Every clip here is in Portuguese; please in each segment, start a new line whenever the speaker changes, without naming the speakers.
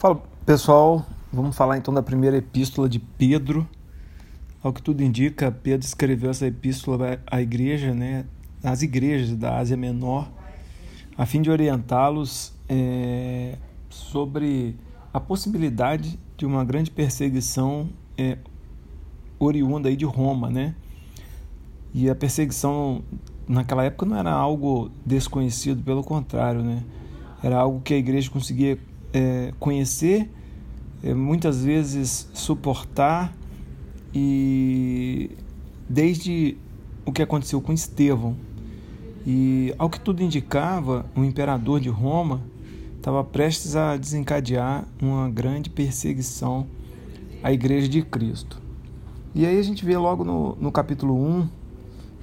Fala pessoal, vamos falar então da primeira epístola de Pedro. Ao que tudo indica, Pedro escreveu essa epístola à igreja, né, às igrejas da Ásia Menor, a fim de orientá-los é, sobre a possibilidade de uma grande perseguição é, oriunda aí de Roma, né? E a perseguição naquela época não era algo desconhecido, pelo contrário, né? Era algo que a igreja conseguia é, conhecer, é, muitas vezes suportar e desde o que aconteceu com Estevão. E ao que tudo indicava, o imperador de Roma estava prestes a desencadear uma grande perseguição à Igreja de Cristo. E aí a gente vê logo no, no capítulo 1,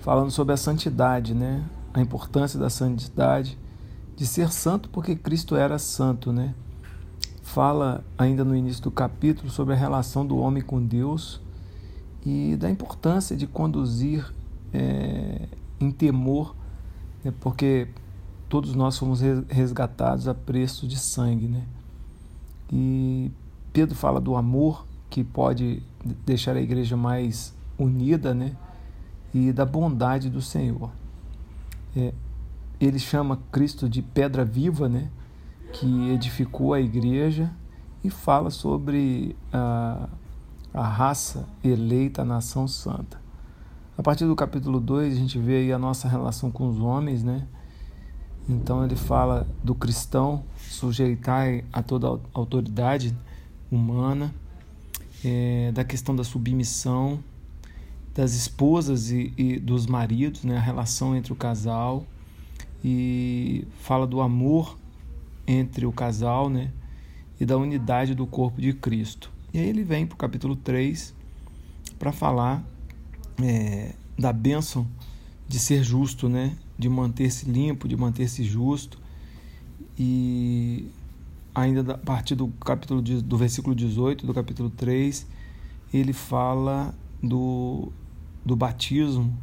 falando sobre a santidade, né? a importância da santidade, de ser santo porque Cristo era santo, né? Fala ainda no início do capítulo sobre a relação do homem com Deus e da importância de conduzir é, em temor, né, porque todos nós fomos resgatados a preço de sangue. Né? E Pedro fala do amor que pode deixar a igreja mais unida né? e da bondade do Senhor. É, ele chama Cristo de pedra viva, né? Que edificou a igreja e fala sobre a, a raça eleita, a nação santa. A partir do capítulo 2, a gente vê aí a nossa relação com os homens, né? Então ele fala do cristão sujeitar a toda autoridade humana, é, da questão da submissão, das esposas e, e, dos maridos, né? a relação entre o casal, e fala do amor entre o casal né, e da unidade do corpo de Cristo. E aí ele vem para o capítulo 3 para falar é, da bênção de ser justo, né, de manter-se limpo, de manter-se justo. E ainda a partir do capítulo do versículo 18 do capítulo 3, ele fala do, do batismo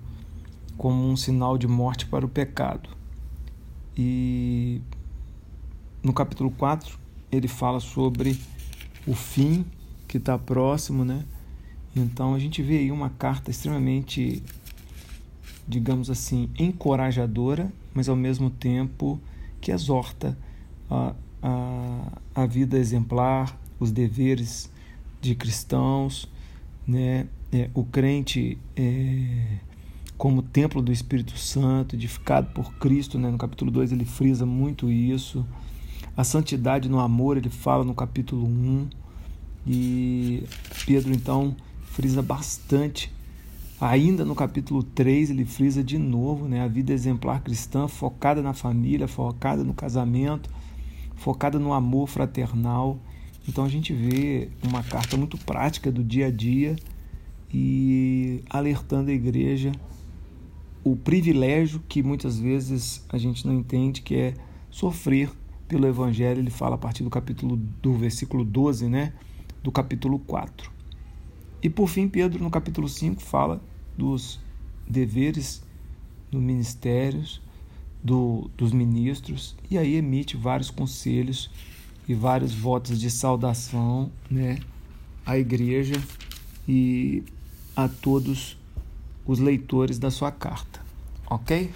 como um sinal de morte para o pecado. E no capítulo 4, ele fala sobre o fim que está próximo, né? Então a gente vê aí uma carta extremamente, digamos assim, encorajadora, mas ao mesmo tempo que exorta a, a, a vida exemplar, os deveres de cristãos, né? É, o crente é, como templo do Espírito Santo, edificado por Cristo, né? no capítulo 2 ele frisa muito isso. A santidade no amor, ele fala no capítulo 1. E Pedro, então, frisa bastante. Ainda no capítulo 3, ele frisa de novo né, a vida exemplar cristã, focada na família, focada no casamento, focada no amor fraternal. Então a gente vê uma carta muito prática do dia a dia e alertando a igreja o privilégio que muitas vezes a gente não entende, que é sofrer pelo Evangelho, ele fala a partir do capítulo do versículo 12, né? Do capítulo 4. E por fim, Pedro, no capítulo 5, fala dos deveres dos ministérios, do, dos ministros, e aí emite vários conselhos e vários votos de saudação né, à igreja e a todos os leitores da sua carta. Ok?